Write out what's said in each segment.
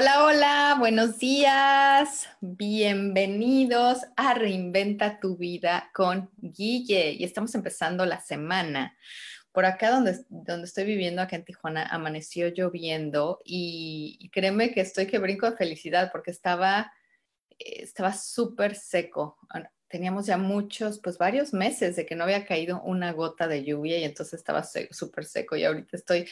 Hola, hola, buenos días. Bienvenidos a Reinventa tu vida con Guille. Y estamos empezando la semana. Por acá donde, donde estoy viviendo, acá en Tijuana, amaneció lloviendo y, créeme que estoy que brinco de felicidad porque estaba estaba súper seco. Teníamos ya muchos, pues varios meses de que no había caído una gota de lluvia y entonces estaba súper seco y ahorita estoy,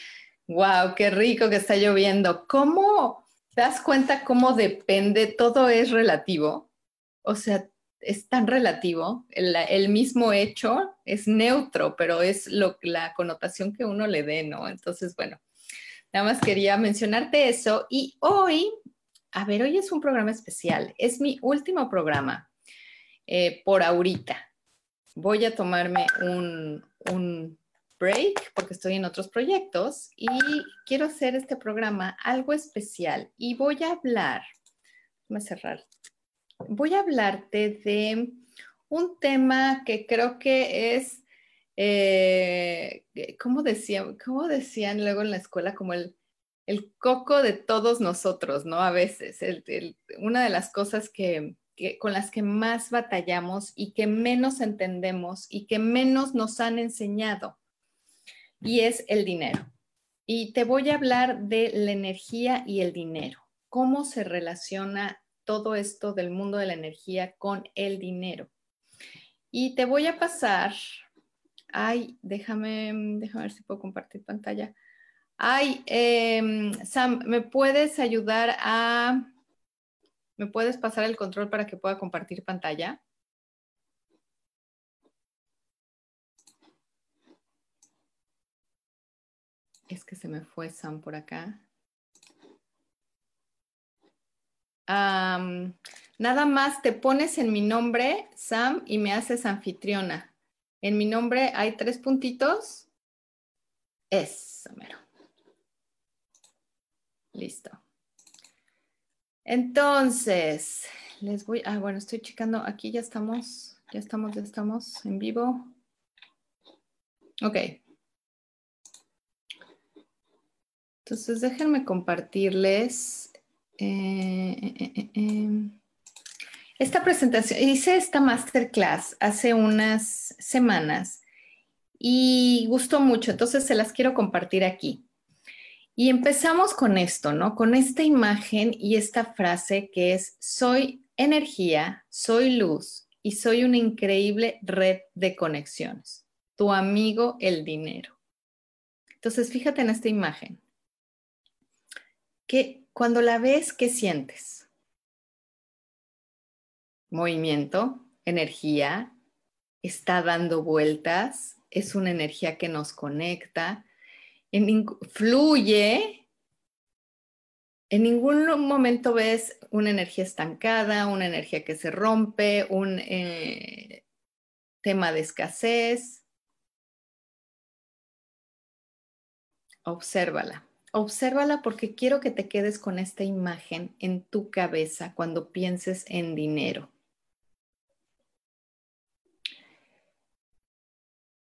wow, qué rico que está lloviendo. ¿Cómo? ¿Te das cuenta cómo depende? Todo es relativo. O sea, es tan relativo. El, mismo hecho es neutro, pero es lo, la connotación que uno le dé, ¿no? Entonces, bueno, nada más quería mencionarte eso. Y hoy, a ver, hoy es un programa especial. Es mi último programa eh, por ahorita. Voy a tomarme un, un break porque estoy en otros proyectos y quiero hacer este programa algo especial y voy a hablar, voy a cerrar, voy a hablarte de un tema que creo que es, eh, ¿cómo, decían, ¿cómo decían luego en la escuela? Como el, el coco de todos nosotros, ¿no? A veces, una de las cosas que, que, con las que más batallamos y que menos entendemos y que menos nos han enseñado y es el dinero. Y te voy a hablar de la energía y el dinero. ¿Cómo se relaciona todo esto del mundo de la energía con el dinero? Y te voy a pasar, ay, déjame, déjame ver si puedo compartir pantalla. Ay, em, Sam, ¿me puedes ayudar a, me puedes pasar el control para que pueda compartir pantalla? Es que se me fue Sam por acá. nada más te pones en mi nombre, Sam, y me haces anfitriona. En mi nombre hay tres puntitos. Es, mero. Listo. Entonces, les voy, ah, bueno, estoy checando, aquí ya estamos, ya estamos, ya estamos en vivo. Ok, Entonces, déjenme compartirles eh, eh, eh, esta presentación. Hice esta masterclass hace unas semanas y gustó mucho, entonces se las quiero compartir aquí. Y empezamos con esto, ¿no? Con esta imagen y esta frase que es, soy energía, soy luz y soy una increíble red de conexiones. Tu amigo el dinero. Entonces, fíjate en esta imagen. ¿Qué, cuando la ves, ¿qué sientes? Movimiento, energía, está dando vueltas, es una energía que nos conecta, fluye. En ningún momento ves una energía estancada, una energía que se rompe, un eh, tema de escasez. Obsérvala. Obsérvala porque quiero que te quedes con esta imagen en tu cabeza cuando pienses en dinero.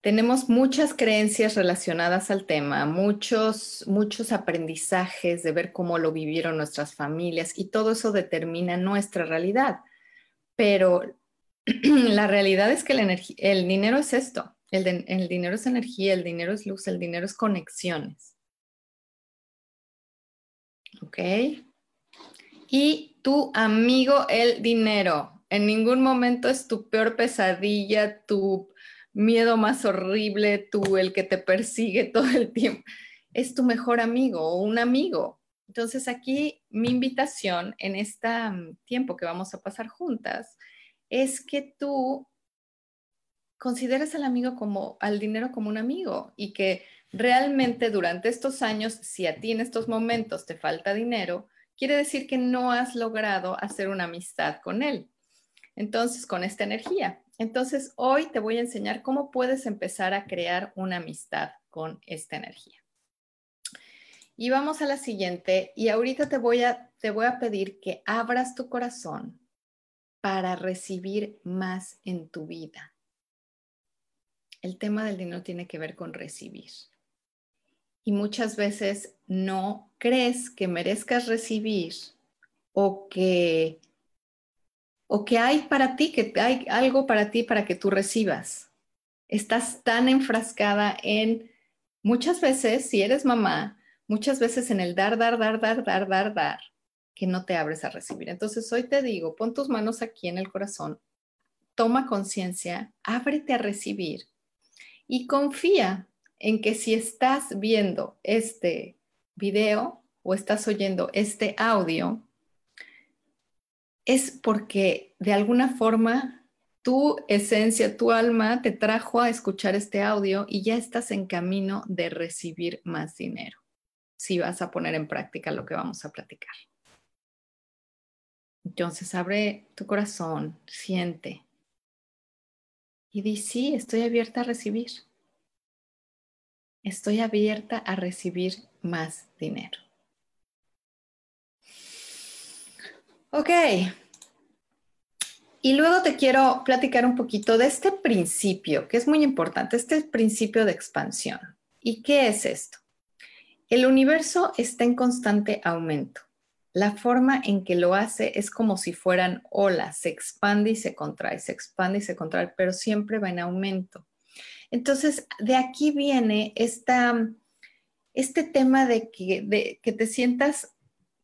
Tenemos muchas creencias relacionadas al tema, muchos, muchos aprendizajes de ver cómo lo vivieron nuestras familias y todo eso determina nuestra realidad. Pero la realidad es que el, dinero es esto, el dinero es energía, el dinero es luz, el dinero es conexiones. ¿Ok? Y tu amigo el dinero. En ningún momento es tu peor pesadilla, tu miedo más horrible, tú el que te persigue todo el tiempo. Es tu mejor amigo o un amigo. Entonces aquí mi invitación en este tiempo que vamos a pasar juntas es que tú consideres al amigo como, al dinero como un amigo y que realmente durante estos años, si a ti en estos momentos te falta dinero, quiere decir que no has logrado hacer una amistad con él. Entonces, con esta energía. Entonces, hoy te voy a enseñar cómo puedes empezar a crear una amistad con esta energía. Y vamos a la siguiente. Y ahorita te voy a, te voy a pedir que abras tu corazón para recibir más en tu vida. El tema del dinero tiene que ver con recibir. Y muchas veces no crees que merezcas recibir o que o que hay para ti, que hay algo para ti para que tú recibas. Estás tan enfrascada en muchas veces, si eres mamá, muchas veces en el dar, dar, dar, dar, dar, dar, dar, que no te abres a recibir. Entonces hoy te digo, pon tus manos aquí en el corazón, toma conciencia, ábrete a recibir y confía en que si estás viendo este video o estás oyendo este audio, es porque de alguna forma tu esencia, tu alma te trajo a escuchar este audio y ya estás en camino de recibir más dinero si vas a poner en práctica lo que vamos a platicar. Entonces abre tu corazón, siente y di, sí, estoy abierta a recibir. Estoy abierta a recibir más dinero. Ok. Y luego te quiero platicar un poquito de este principio, que es muy importante, este principio de expansión. ¿Y qué es esto? El universo está en constante aumento. La forma en que lo hace es como si fueran olas, se expande y se contrae, se expande y se contrae, pero siempre va en aumento. Entonces, de aquí viene esta, este tema de que, de que te sientas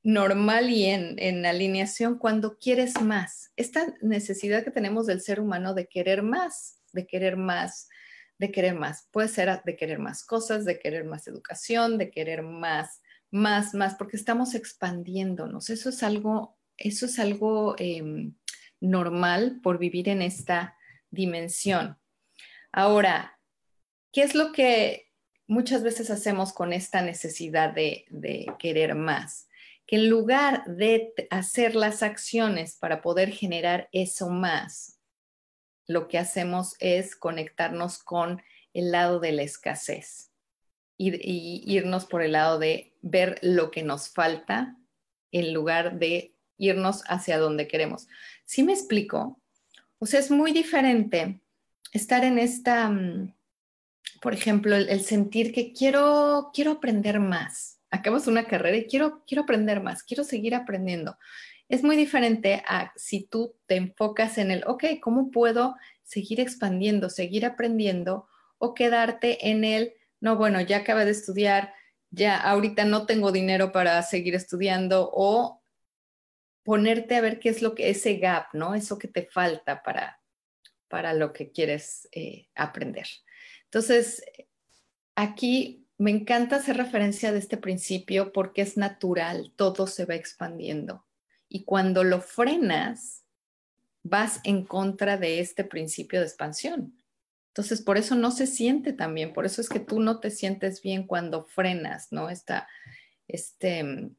normal y en, en, alineación cuando quieres más. Esta necesidad que tenemos del ser humano de querer más, de querer más, de querer más. Puede ser de querer más cosas, de querer más educación, de querer más, más, más, porque estamos expandiéndonos. Eso es algo, eso es algo em, normal por vivir en esta dimensión. Ahora, ¿qué es lo que muchas veces hacemos con esta necesidad de, querer más? Que en lugar de hacer las acciones para poder generar eso más, lo que hacemos es conectarnos con el lado de la escasez y, irnos por el lado de ver lo que nos falta en lugar de irnos hacia donde queremos. ¿Sí me explico? O sea, es muy diferente estar en esta, mm, por ejemplo, el, sentir que quiero, quiero aprender más. Acabas una carrera y quiero, quiero aprender más, quiero seguir aprendiendo es muy diferente a si tú te enfocas en el, ok, ¿cómo puedo seguir expandiendo, seguir aprendiendo o quedarte en el, no, bueno, ya acabé de estudiar, ya ahorita no tengo dinero para seguir estudiando o ponerte a ver qué es lo que ese gap, ¿no? Eso que te falta para, para lo que quieres eh, aprender. Entonces, aquí me encanta hacer referencia de este principio porque es natural, todo se va expandiendo. Y cuando lo frenas, vas en contra de este principio de expansión. Entonces, por eso no se siente tan bien, por eso es que tú no te sientes bien cuando frenas, ¿no? Esta, este,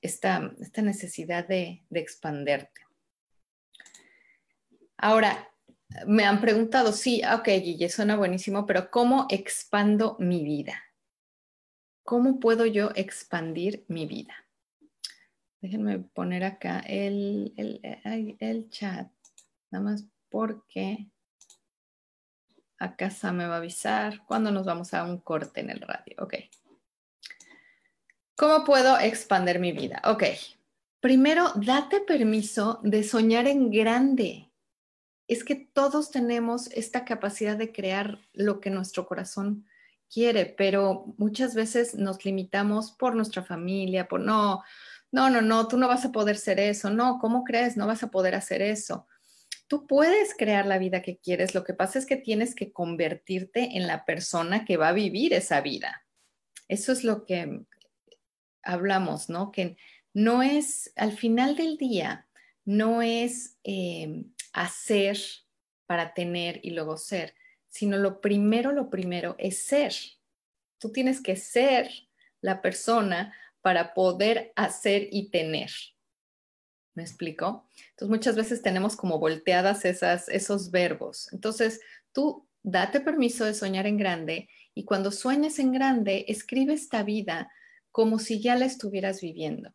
esta, esta necesidad de, de expanderte. Ahora, me han preguntado, sí, ok, Guille, suena buenísimo, pero ¿cómo expando mi vida? ¿Cómo puedo yo expandir mi vida? Déjenme poner acá el, el, chat, nada más porque acá Sam me va a avisar cuando nos vamos a un corte en el radio. Ok. ¿Cómo puedo expandir mi vida? Ok. Primero, date permiso de soñar en grande. Es que todos tenemos esta capacidad de crear lo que nuestro corazón quiere, pero muchas veces nos limitamos por nuestra familia, por no, no, no, no, tú no vas a poder ser eso, no, ¿cómo crees? No vas a poder hacer eso. Tú puedes crear la vida que quieres, lo que pasa es que tienes que convertirte en la persona que va a vivir esa vida. Eso es lo que hablamos, ¿no? Que no es, al final del día, no es eh, hacer para tener y luego ser, sino lo primero, lo primero es ser. Tú tienes que ser la persona para poder hacer y tener. ¿Me explico? Entonces muchas veces tenemos como volteadas esas, esos verbos. Entonces tú date permiso de soñar en grande y cuando sueñes en grande, escribe esta vida como si ya la estuvieras viviendo.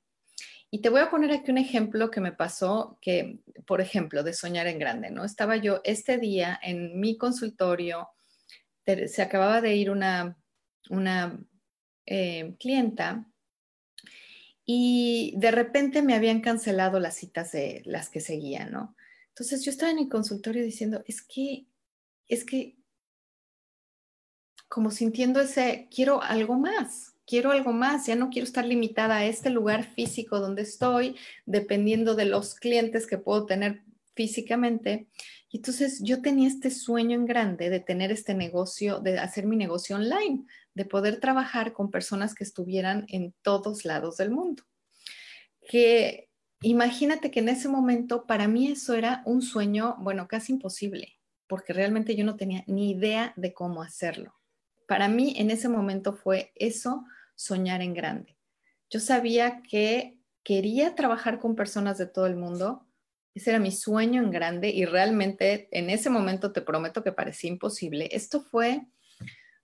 Y te voy a poner aquí un ejemplo que me pasó, que, por ejemplo, de soñar en grande, ¿no? Estaba yo este día en mi consultorio, se acababa de ir una, una eh, clienta y de repente me habían cancelado las citas de las que seguía, ¿no? Entonces yo estaba en mi consultorio diciendo, es que, es que, como sintiendo ese, quiero algo más, quiero algo más, ya no quiero estar limitada a este lugar físico donde estoy, dependiendo de los clientes que puedo tener físicamente. Y entonces yo tenía este sueño en grande de tener este negocio, de hacer mi negocio online, de poder trabajar con personas que estuvieran en todos lados del mundo. Que imagínate que en ese momento para mí eso era un sueño, bueno, casi imposible, porque realmente yo no tenía ni idea de cómo hacerlo. Para mí en ese momento fue eso soñar en grande. Yo sabía que quería trabajar con personas de todo el mundo. Ese era mi sueño en grande y realmente en ese momento te prometo que parecía imposible. Esto fue,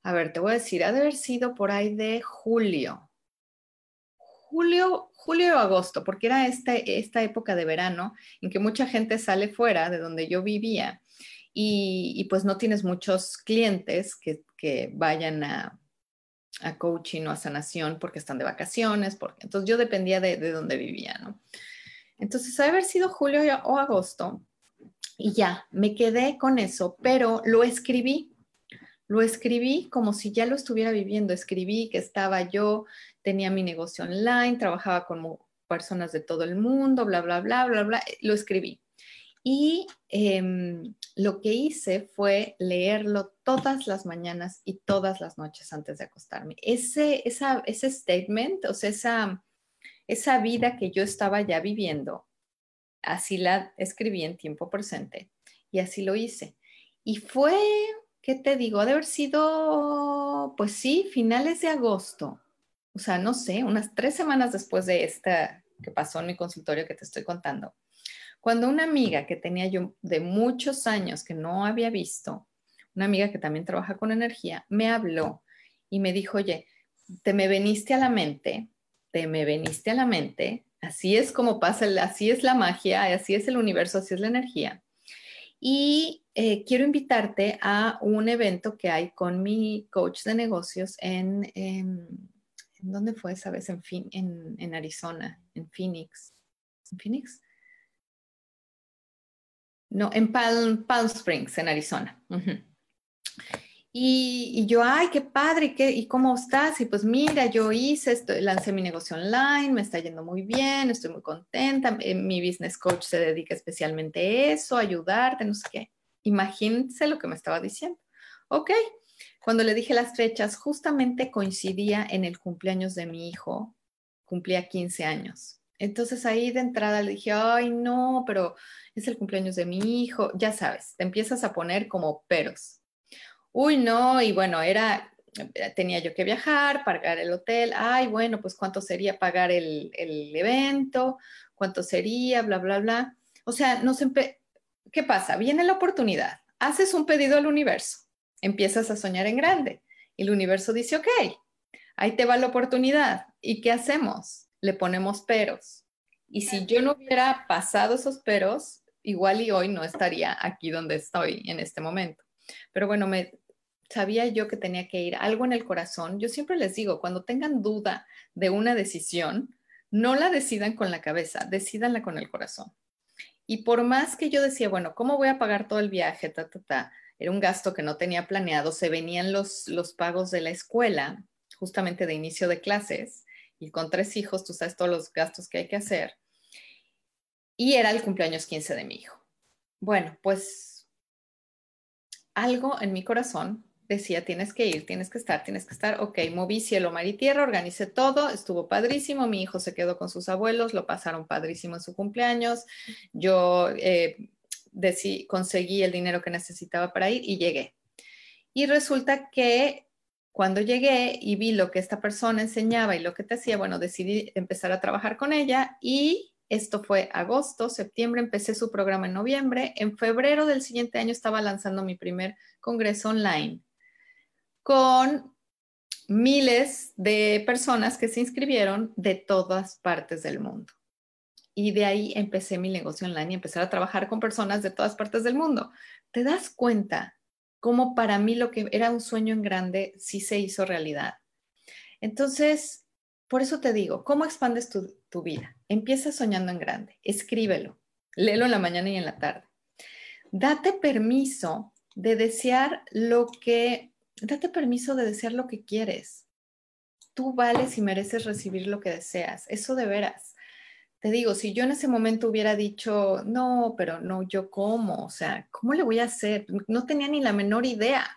a ver, te voy a decir, ha de haber sido por ahí de julio. Julio, julio o agosto, porque era esta, esta época de verano en que mucha gente sale fuera de donde yo vivía y, pues no tienes muchos clientes que vayan a, a coaching o a sanación porque están de vacaciones, porque entonces yo dependía de, de dónde vivía, ¿no? Entonces, ha haber sido julio o agosto y ya, me quedé con eso, pero lo escribí, lo escribí como si ya lo estuviera viviendo, escribí que estaba yo, tenía mi negocio online, trabajaba con personas de todo el mundo, bla, bla, bla, bla, bla, lo escribí. Y em, lo que hice fue leerlo todas las mañanas y todas las noches antes de acostarme. Ese, ese statement, o sea, esa, esa vida que yo estaba ya viviendo, así la escribí en tiempo presente y así lo hice. Y fue, ¿qué te digo? De haber sido, pues sí, finales de agosto. O sea, no sé, unas tres semanas después de esta que pasó en mi consultorio que te estoy contando. Cuando una amiga que tenía yo de muchos años que no había visto, una amiga que también trabaja con energía, me habló y me dijo, oye, te me veniste a la mente, te me veniste a la mente, así es como pasa, así es la magia, así es el universo, así es la energía. Y eh, quiero invitarte a un evento que hay con mi coach de negocios en, ¿dónde fue esa vez? En, en Arizona, en Phoenix. ¿En Phoenix? No, en Palm, Springs, en Arizona. y, yo, ay, qué padre, ¿qué, ¿y cómo estás? Y pues mira, yo hice, esto, lancé mi negocio online, me está yendo muy bien, estoy muy contenta, eh, mi business coach se dedica especialmente a eso, ayudarte, no sé qué. Imagínense lo que me estaba diciendo. Ok, cuando le dije las fechas, justamente coincidía en el cumpleaños de mi hijo, cumplía 15 años. Entonces ahí de entrada le dije, ay, no, pero es el cumpleaños de mi hijo, ya sabes, te empiezas a poner como peros. Uy, no, y bueno, era, eh, tenía yo que viajar, pagar el hotel, ay, bueno, pues cuánto sería pagar el, evento, cuánto sería, bla, bla, bla. O sea, no sé, ¿qué pasa? Viene la oportunidad, haces un pedido al universo, empiezas a soñar en grande. Y el universo dice, ok, ahí te va la oportunidad. ¿Y qué hacemos? Le ponemos peros. Y si yo no hubiera pasado esos peros, igual y hoy no estaría aquí donde estoy en este momento. Pero bueno, me sabía yo que tenía que ir algo en el corazón. Yo siempre les digo, cuando tengan duda de una decisión, no la decidan con la cabeza, decidanla con el corazón. Y por más que yo decía, bueno, ¿cómo voy a pagar todo el viaje? Ta, ta, ta. Era un gasto que no tenía planeado, se venían los, los pagos de la escuela, justamente de inicio de clases, y con tres hijos, tú sabes todos los gastos que hay que hacer y era el cumpleaños 15 de mi hijo. Bueno, pues algo en mi corazón decía, tienes que ir, tienes que estar, tienes que estar. Ok, moví cielo, mar y tierra, organicé todo, estuvo padrísimo, mi hijo se quedó con sus abuelos, lo pasaron padrísimo en su cumpleaños, yo eh, conseguí el dinero que necesitaba para ir y llegué. Y resulta que cuando llegué y vi lo que esta persona enseñaba y lo que te hacía, bueno, decidí empezar a trabajar con ella y esto fue agosto, septiembre, empecé su programa en noviembre. En febrero del siguiente año estaba lanzando mi primer congreso online con miles de personas que se inscribieron de todas partes del mundo. Y de ahí empecé mi negocio online y empecé a trabajar con personas de todas partes del mundo. ¿Te das cuenta cómo para mí lo que era un sueño en grande sí se hizo realidad? Entonces, por eso te digo, ¿cómo expandes tu, vida? Empieza soñando en grande, escríbelo, léelo en la mañana y en la tarde. Date permiso de desear lo que date permiso de desear lo que quieres. Tú vales y mereces recibir lo que deseas. Eso de veras. Te digo, si yo en ese momento hubiera dicho, no, pero no, yo cómo, o sea, ¿cómo le voy a hacer? No tenía ni la menor idea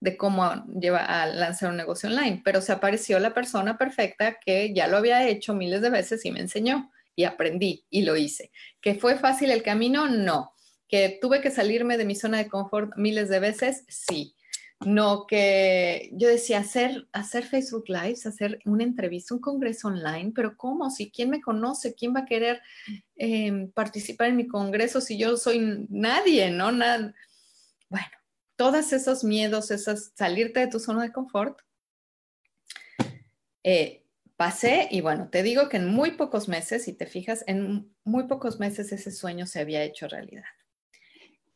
de cómo lleva a lanzar un negocio online, pero se apareció la persona perfecta que ya lo había hecho miles de veces y me enseñó y aprendí y lo hice. ¿Que fue fácil el camino? No. ¿Que tuve que salirme de mi zona de confort miles de veces? Sí no que yo decía hacer, hacer Facebook Lives, hacer una entrevista, un congreso online, pero ¿cómo? Si quién me conoce, quién va a querer em, participar en mi congreso si yo soy nadie, ¿no? Nada. Bueno, todos esos miedos, esas salirte de tu zona de confort, eh, pasé y bueno, te digo que en muy pocos meses, si te fijas, en muy pocos meses ese sueño se había hecho realidad.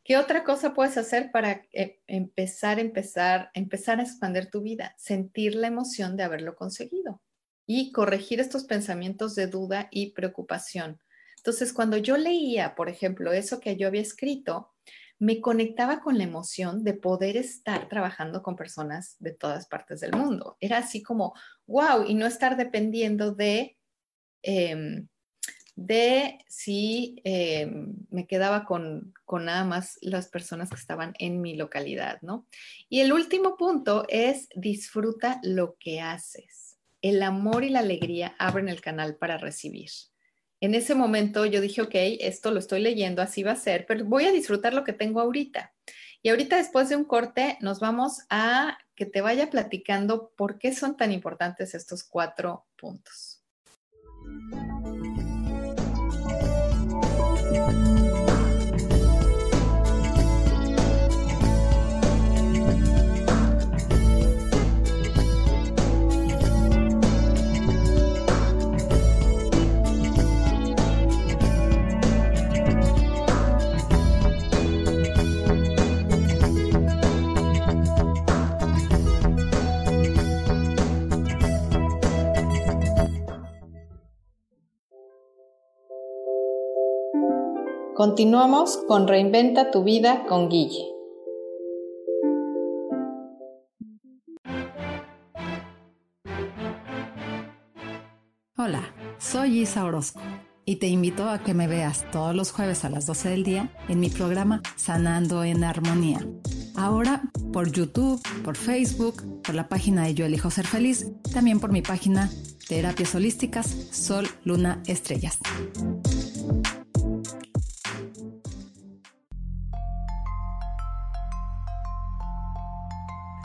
¿Qué otra cosa puedes hacer para eh, empezar, empezar, empezar a expandir tu vida? Sentir la emoción de haberlo conseguido y corregir estos pensamientos de duda y preocupación. Entonces, cuando yo leía, por ejemplo, eso que yo había escrito, me conectaba con la emoción de poder estar trabajando con personas de todas partes del mundo. Era así como, wow, y no estar dependiendo de em, de si eh, me quedaba con, con, nada más las personas que estaban en mi localidad, ¿no? Y el último punto es disfruta lo que haces. El amor y la alegría abren el canal para recibir. En ese momento yo dije, ok, esto lo estoy leyendo, así va a ser, pero voy a disfrutar lo que tengo ahorita. Y ahorita después de un corte nos vamos a que te vaya platicando por qué son tan importantes estos cuatro puntos. Música Continuamos con Reinventa tu vida con Guille. Hola, soy Isa Orozco y te invito a que me veas todos los jueves a las 12 del día en mi programa Sanando en Armonía. Ahora por YouTube, por Facebook, por la página de Yo Elijo Ser Feliz, también por mi página Terapias Holísticas Sol, Luna, Estrellas.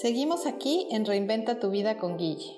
Seguimos aquí en Reinventa tu vida con Guille.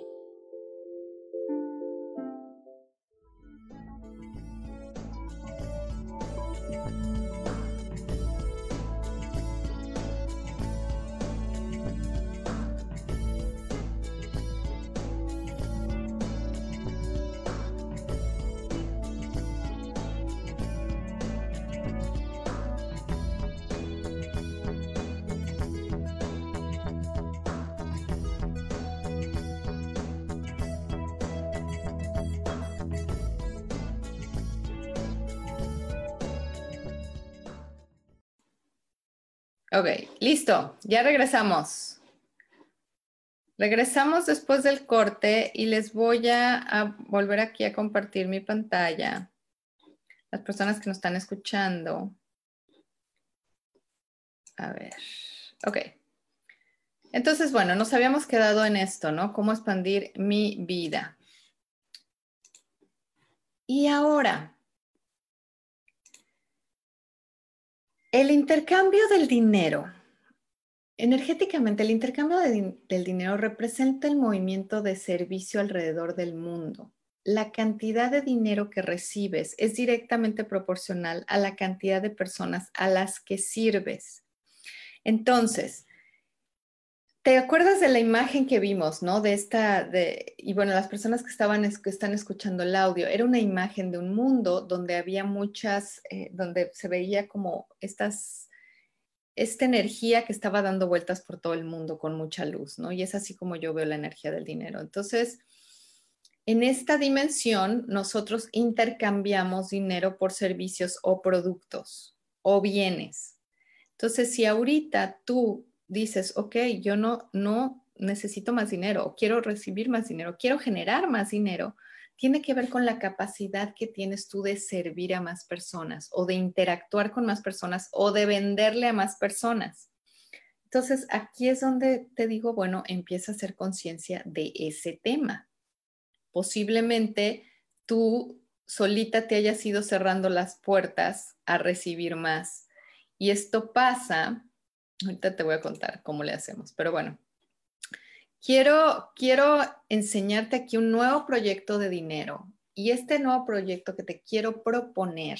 Listo, ya regresamos. Regresamos después del corte y les voy a, volver aquí a compartir mi pantalla. Las personas que nos están escuchando. A ver, ok. Entonces, bueno, nos habíamos quedado en esto, ¿no? Cómo expandir mi vida. Y ahora, El intercambio del dinero. Energéticamente, el intercambio del dinero representa el movimiento de servicio alrededor del mundo. La cantidad de dinero que recibes es directamente proporcional a la cantidad de personas a las que sirves. Entonces, ¿Te acuerdas de la imagen que vimos, no? De esta, de, y bueno, las personas que estaban, están escuchando el audio, era una imagen de un mundo donde había muchas, eh, donde se veía como estas, esta energía que estaba dando vueltas por todo el mundo con mucha luz, ¿no? Y es así como yo veo la energía del dinero. Entonces, en esta dimensión, nosotros intercambiamos dinero por servicios o productos o bienes. Entonces, si ahorita tú dices, ok, yo no, no necesito más dinero, quiero recibir más dinero, quiero generar más dinero, tiene que ver con la capacidad que tienes tú de servir a más personas o de interactuar con más personas o de venderle a más personas. Entonces, aquí es donde te digo, bueno, empieza a hacer conciencia de ese tema. Posiblemente tú solita te hayas ido cerrando las puertas a recibir más. Y esto pasa Ahorita te voy a contar cómo le hacemos, pero bueno. Quiero, quiero enseñarte aquí un nuevo proyecto de dinero y este nuevo proyecto que te quiero proponer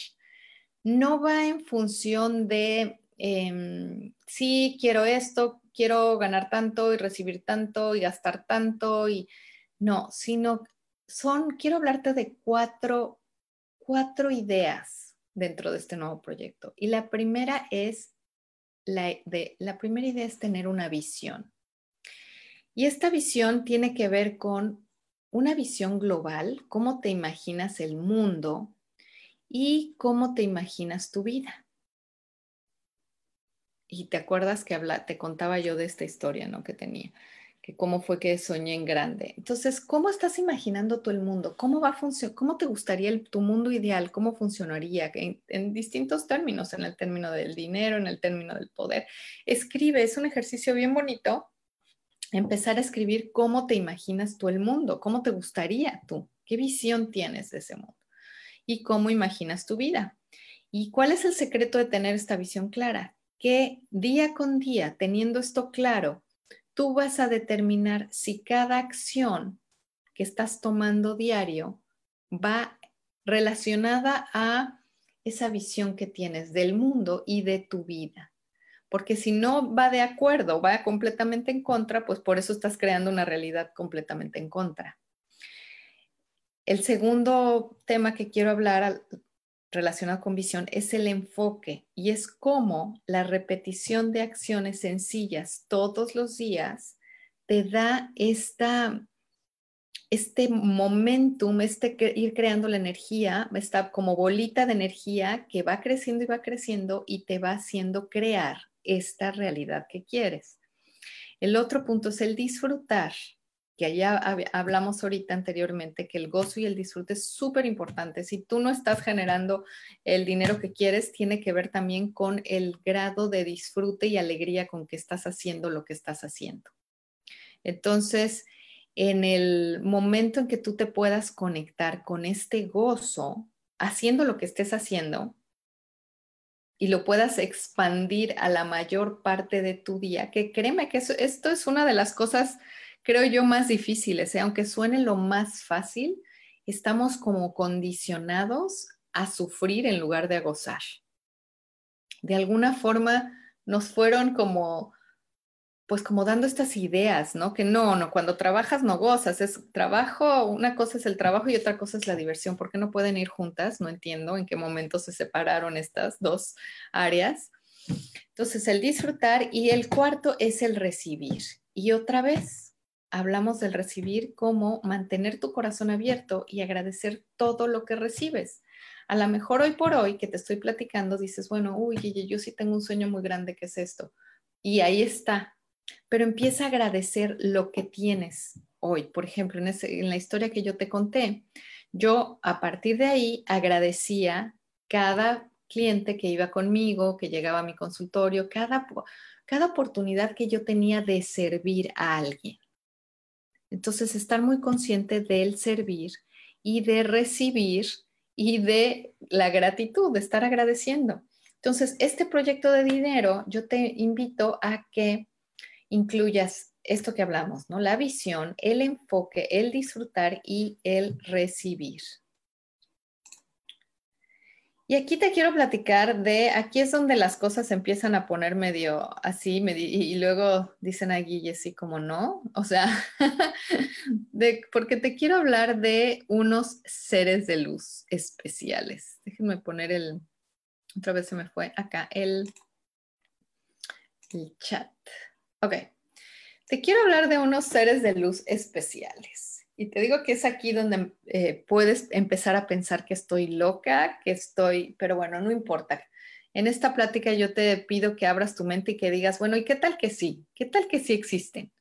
no va en función de, eh, sí, quiero esto, quiero ganar tanto y recibir tanto y gastar tanto y no, sino son, quiero hablarte de cuatro, cuatro ideas dentro de este nuevo proyecto. Y la primera es la, de, la primera idea es tener una visión. Y esta visión tiene que ver con una visión global, cómo te imaginas el mundo y cómo te imaginas tu vida. Y te acuerdas que habla, te contaba yo de esta historia, ¿no? Que tenía que cómo fue que soñé en grande. Entonces, ¿cómo estás imaginando tú el mundo? ¿Cómo va a? ¿Cómo te gustaría tu mundo ideal? ¿Cómo funcionaría? En, en, distintos términos, en el término del dinero, en el término del poder. Escribe, es un ejercicio bien bonito. Empezar a escribir cómo te imaginas tú el mundo, cómo te gustaría tú, qué visión tienes de ese mundo y cómo imaginas tu vida. ¿Y cuál es el secreto de tener esta visión clara? Que día con día, teniendo esto claro, tú vas a determinar si cada acción que estás tomando diario va relacionada a esa visión que tienes del mundo y de tu vida. Porque si no va de acuerdo, va completamente en contra, pues por eso estás creando una realidad completamente en contra. El segundo tema que quiero hablar relacionado con visión es el enfoque y es cómo la repetición de acciones sencillas todos los días te da esta, este momentum, este ir creando la energía, está como bolita de energía que va creciendo y va creciendo y te va haciendo crear esta realidad que quieres. El otro punto es el disfrutar que allá hablamos ahorita anteriormente, que el gozo y el disfrute es súper importante. Si tú no estás generando el dinero que quieres, tiene que ver también con el grado de disfrute y alegría con que estás haciendo lo que estás haciendo. Entonces, en el momento en que tú te puedas conectar con este gozo, haciendo lo que estés haciendo, y lo puedas expandir a la mayor parte de tu día, que créeme que esto es una de las cosas, creo yo, más difíciles, ¿eh? aunque suene lo más fácil, estamos como condicionados a sufrir en lugar de a gozar. De alguna forma nos fueron como pues como dando estas ideas, ¿no? Que no, no, cuando trabajas no gozas, es trabajo, una cosa es el trabajo y otra cosa es la diversión. ¿Por qué no pueden ir juntas? No entiendo en qué momento se separaron estas dos áreas. Entonces, el disfrutar y el cuarto es el recibir. Y otra vez, hablamos del recibir como mantener tu corazón abierto y agradecer todo lo que recibes. A lo mejor hoy por hoy que te estoy platicando, dices, bueno, uy, yo sí tengo un sueño muy grande que es esto. Y ahí está, pero empieza a agradecer lo que tienes hoy. Por ejemplo, en, la historia que yo te conté, yo a partir de ahí agradecía cada cliente que iba conmigo, que llegaba a mi consultorio, cada, cada oportunidad que yo tenía de servir a alguien. Entonces, estar muy consciente del servir y de recibir y de la gratitud, de estar agradeciendo. Entonces, este proyecto de dinero, yo te invito a que incluyas esto que hablamos, ¿no? La visión, el enfoque, el disfrutar y el recibir. Y aquí te quiero platicar de, aquí es donde las cosas empiezan a poner medio así, y, luego dicen a Guille, sí, como no, o sea, porque te quiero hablar de unos seres de luz especiales. Déjenme poner el, otra vez se me fue acá, el, el chat. Ok, te quiero hablar de unos seres de luz especiales. Y te digo que es aquí donde eh, puedes empezar a pensar que estoy loca, que estoy, pero bueno, no importa. En esta plática yo te pido que abras tu mente y que digas, bueno, ¿y qué tal que sí? ¿Qué tal que sí existen?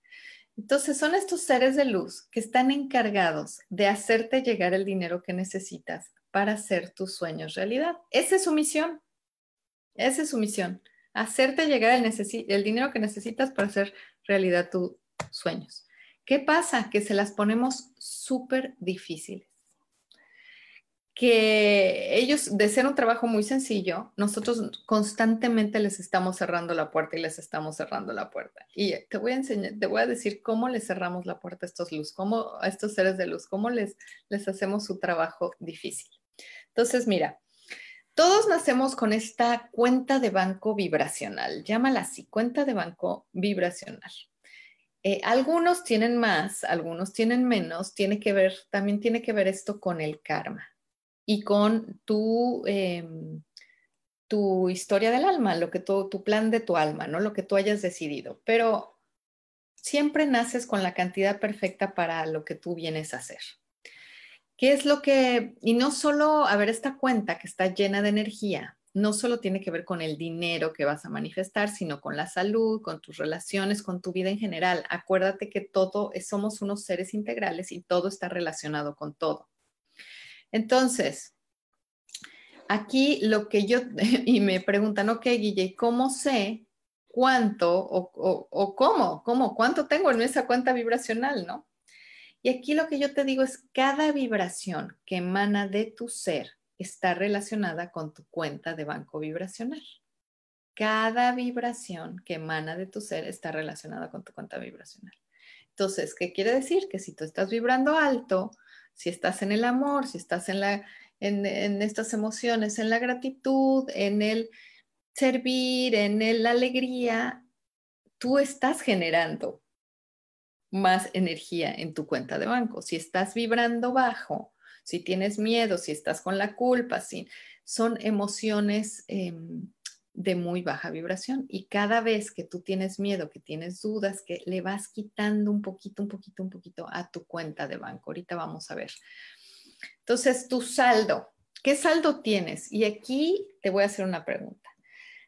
Entonces son estos seres de luz que están encargados de hacerte llegar el dinero que necesitas para hacer tus sueños realidad. Esa es su misión. Esa es su misión hacerte llegar el, dinero que necesitas para hacer realidad tus sueños. ¿Qué pasa? Que se las ponemos súper difíciles. Que ellos, de ser un trabajo muy sencillo, nosotros constantemente les estamos cerrando la puerta y les estamos cerrando la puerta. Y te voy a enseñar, te voy a decir cómo les cerramos la puerta a estos luz, cómo a estos seres de luz, cómo les, les hacemos su trabajo difícil. Entonces, mira, todos nacemos con esta cuenta de banco vibracional, llámala así, cuenta de banco vibracional. Eh, algunos tienen más, algunos tienen menos, tiene que ver, también tiene que ver esto con el karma y con tu, em, tu historia del alma, lo que tu plan de tu alma, ¿no? Lo que tú hayas decidido. Pero siempre naces con la cantidad perfecta para lo que tú vienes a hacer. ¿Qué es lo que, y no solo, a ver, esta cuenta que está llena de energía, no solo tiene que ver con el dinero que vas a manifestar, sino con la salud, con tus relaciones, con tu vida en general. Acuérdate que todo, somos unos seres integrales y todo está relacionado con todo. Entonces, aquí lo que yo, y me preguntan, ok, Guille, ¿cómo sé cuánto o, o cómo, cómo, cuánto tengo en esa cuenta vibracional, no? Y aquí lo que yo te digo es, cada vibración que emana de tu ser está relacionada con tu cuenta de banco vibracional. Cada vibración que emana de tu ser está relacionada con tu cuenta vibracional. Entonces, ¿qué quiere decir? Que si tú estás vibrando alto, si estás en el amor, si estás en, en, estas emociones, en la gratitud, en el servir, en la alegría, tú estás generando más energía en tu cuenta de banco. Si estás vibrando bajo, si tienes miedo, si estás con la culpa, si, son emociones em, de muy baja vibración. Y cada vez que tú tienes miedo, que tienes dudas, que le vas quitando un poquito, un poquito, un poquito a tu cuenta de banco. Ahorita vamos a ver. Entonces, tu saldo, ¿qué saldo tienes? Y aquí te voy a hacer una pregunta.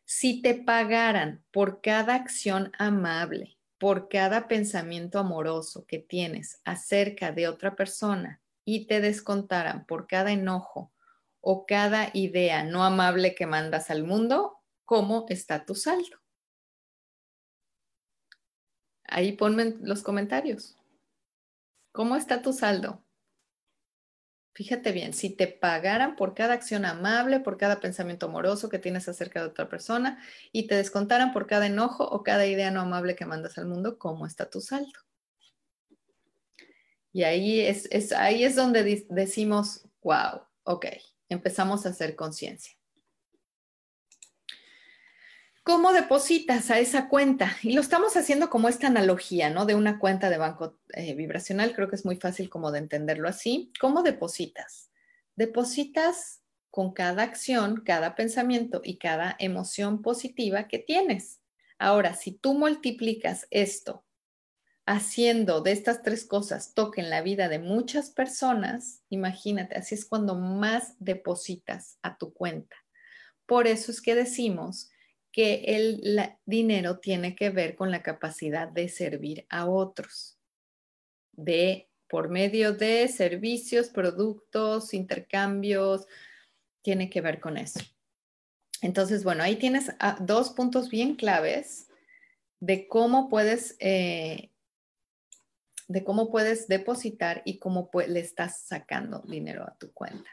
Si te pagaran por cada acción amable, por cada pensamiento amoroso que tienes acerca de otra persona y te descontaran por cada enojo o cada idea no amable que mandas al mundo, ¿cómo está tu saldo? Ahí ponme los comentarios. ¿Cómo está tu saldo? Fíjate bien, si te pagaran por cada acción amable, por cada pensamiento amoroso que tienes acerca de otra persona y te descontaran por cada enojo o cada idea no amable que mandas al mundo, ¿cómo está tu saldo? Y ahí es, ahí es donde decimos, wow, ok, empezamos a hacer conciencia. ¿Cómo depositas a esa cuenta? Y lo estamos haciendo como esta analogía, ¿no? De una cuenta de banco eh, vibracional, creo que es muy fácil como de entenderlo así. ¿Cómo depositas? Depositas con cada acción, cada pensamiento y cada emoción positiva que tienes. Ahora, si tú multiplicas esto haciendo de estas tres cosas toquen la vida de muchas personas, imagínate, así es cuando más depositas a tu cuenta. Por eso es que decimos que el dinero tiene que ver con la capacidad de servir a otros, de por medio de servicios, productos, intercambios, tiene que ver con eso. Entonces, bueno, ahí tienes ah, dos puntos bien claves de cómo puedes, eh, de cómo puedes depositar y cómo le estás sacando dinero a tu cuenta.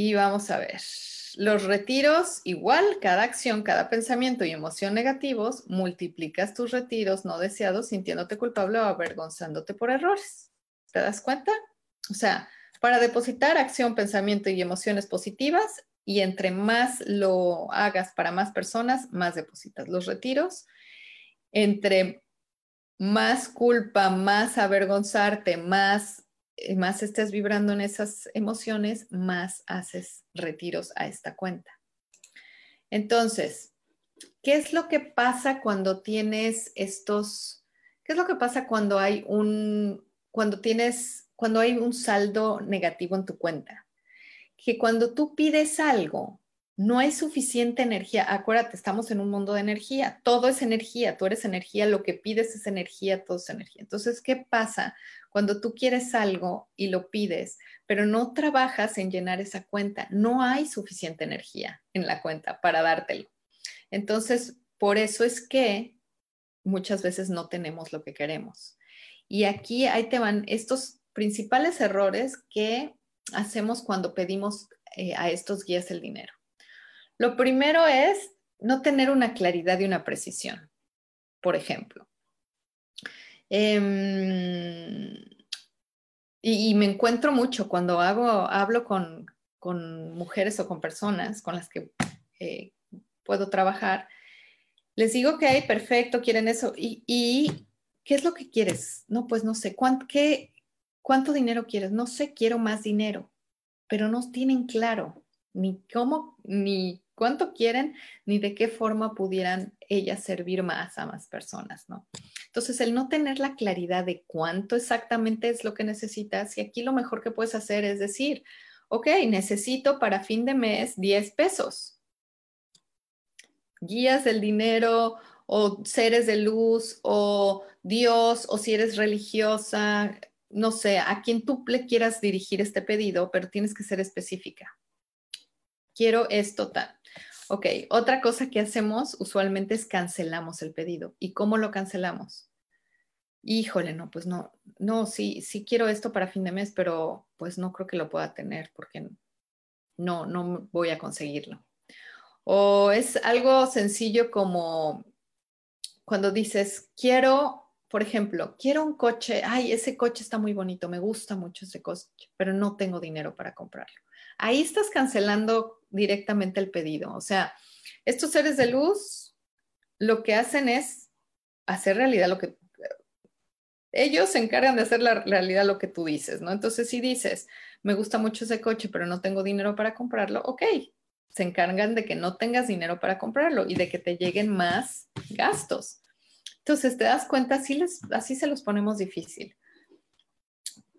Y vamos a ver. Los retiros, igual, cada acción, cada pensamiento y emoción negativos, multiplicas tus retiros no deseados sintiéndote culpable o avergonzándote por errores. ¿Te das cuenta? O sea, para depositar acción, pensamiento y emociones positivas, y entre más lo hagas para más personas, más depositas. Los retiros, entre más culpa, más avergonzarte, más más estés vibrando en esas emociones, más haces retiros a esta cuenta. Entonces, ¿qué es lo que pasa cuando tienes estos, qué es lo que pasa cuando hay un, cuando tienes, cuando hay un saldo negativo en tu cuenta? Que cuando tú pides algo, no hay suficiente energía. Acuérdate, estamos en un mundo de energía. Todo es energía. Tú eres energía. Lo que pides es energía. Todo es energía. Entonces, ¿qué pasa cuando tú quieres algo y lo pides, pero no trabajas en llenar esa cuenta? No hay suficiente energía en la cuenta para dártelo. Entonces, por eso es que muchas veces no tenemos lo que queremos. Y aquí ahí te van estos principales errores que hacemos cuando pedimos eh, a estos guías el dinero. Lo primero es no tener una claridad y una precisión, por ejemplo. Em, y, me encuentro mucho cuando hago, hablo con, mujeres o con personas con las que eh, puedo trabajar. Les digo que hay perfecto, quieren eso. Y, qué es lo que quieres? No, pues no sé. ¿Cuánto, ¿Cuánto dinero quieres? No sé, quiero más dinero, pero no tienen claro ni cómo, ni cuánto quieren ni de qué forma pudieran ellas servir más a más personas, ¿no? Entonces, el no tener la claridad de cuánto exactamente es lo que necesitas, y aquí lo mejor que puedes hacer es decir, ok, necesito para fin de mes 10 pesos. Guías del dinero o seres de luz o Dios o si eres religiosa, no sé, a quien tú le quieras dirigir este pedido, pero tienes que ser específica. Quiero esto tal. Ok, otra cosa que hacemos usualmente es cancelamos el pedido. ¿Y cómo lo cancelamos? Híjole, no, pues no, no, sí, sí quiero esto para fin de mes, pero pues no creo que lo pueda tener porque no, no voy a conseguirlo. O es algo sencillo como cuando dices, quiero, por ejemplo, quiero un coche, ay, ese coche está muy bonito, me gusta mucho ese coche, pero no tengo dinero para comprarlo ahí estás cancelando directamente el pedido. O sea, estos seres de luz lo que hacen es hacer realidad lo que... Ellos se encargan de hacer la realidad lo que tú dices, ¿no? Entonces, si dices, me gusta mucho ese coche, pero no tengo dinero para comprarlo, ok, se encargan de que no tengas dinero para comprarlo y de que te lleguen más gastos. Entonces, te das cuenta, así, les, así se los ponemos difícil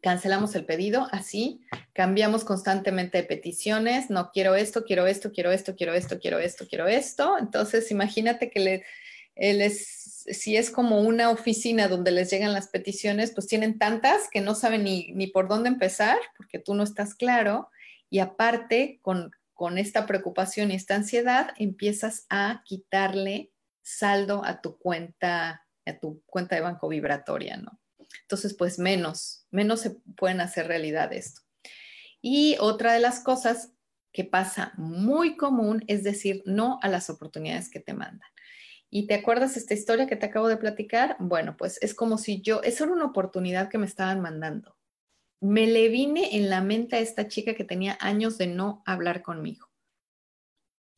cancelamos el pedido, así, cambiamos constantemente de peticiones, no quiero esto, quiero esto, quiero esto, quiero esto, quiero esto, quiero esto. Entonces, imagínate que les, si es como una oficina donde les llegan las peticiones, pues tienen tantas que no saben ni, ni por dónde empezar, porque tú no estás claro. Y aparte, con, con esta preocupación y esta ansiedad, empiezas a quitarle saldo a tu cuenta, a tu cuenta de banco vibratoria, ¿no? Entonces pues menos, menos se pueden hacer realidad esto. Y otra de las cosas que pasa muy común es decir no a las oportunidades que te mandan. ¿Y te acuerdas esta historia que te acabo de platicar? Bueno, pues es como si yo, eso era una oportunidad que me estaban mandando. Me le vine en la mente a esta chica que tenía años de no hablar conmigo.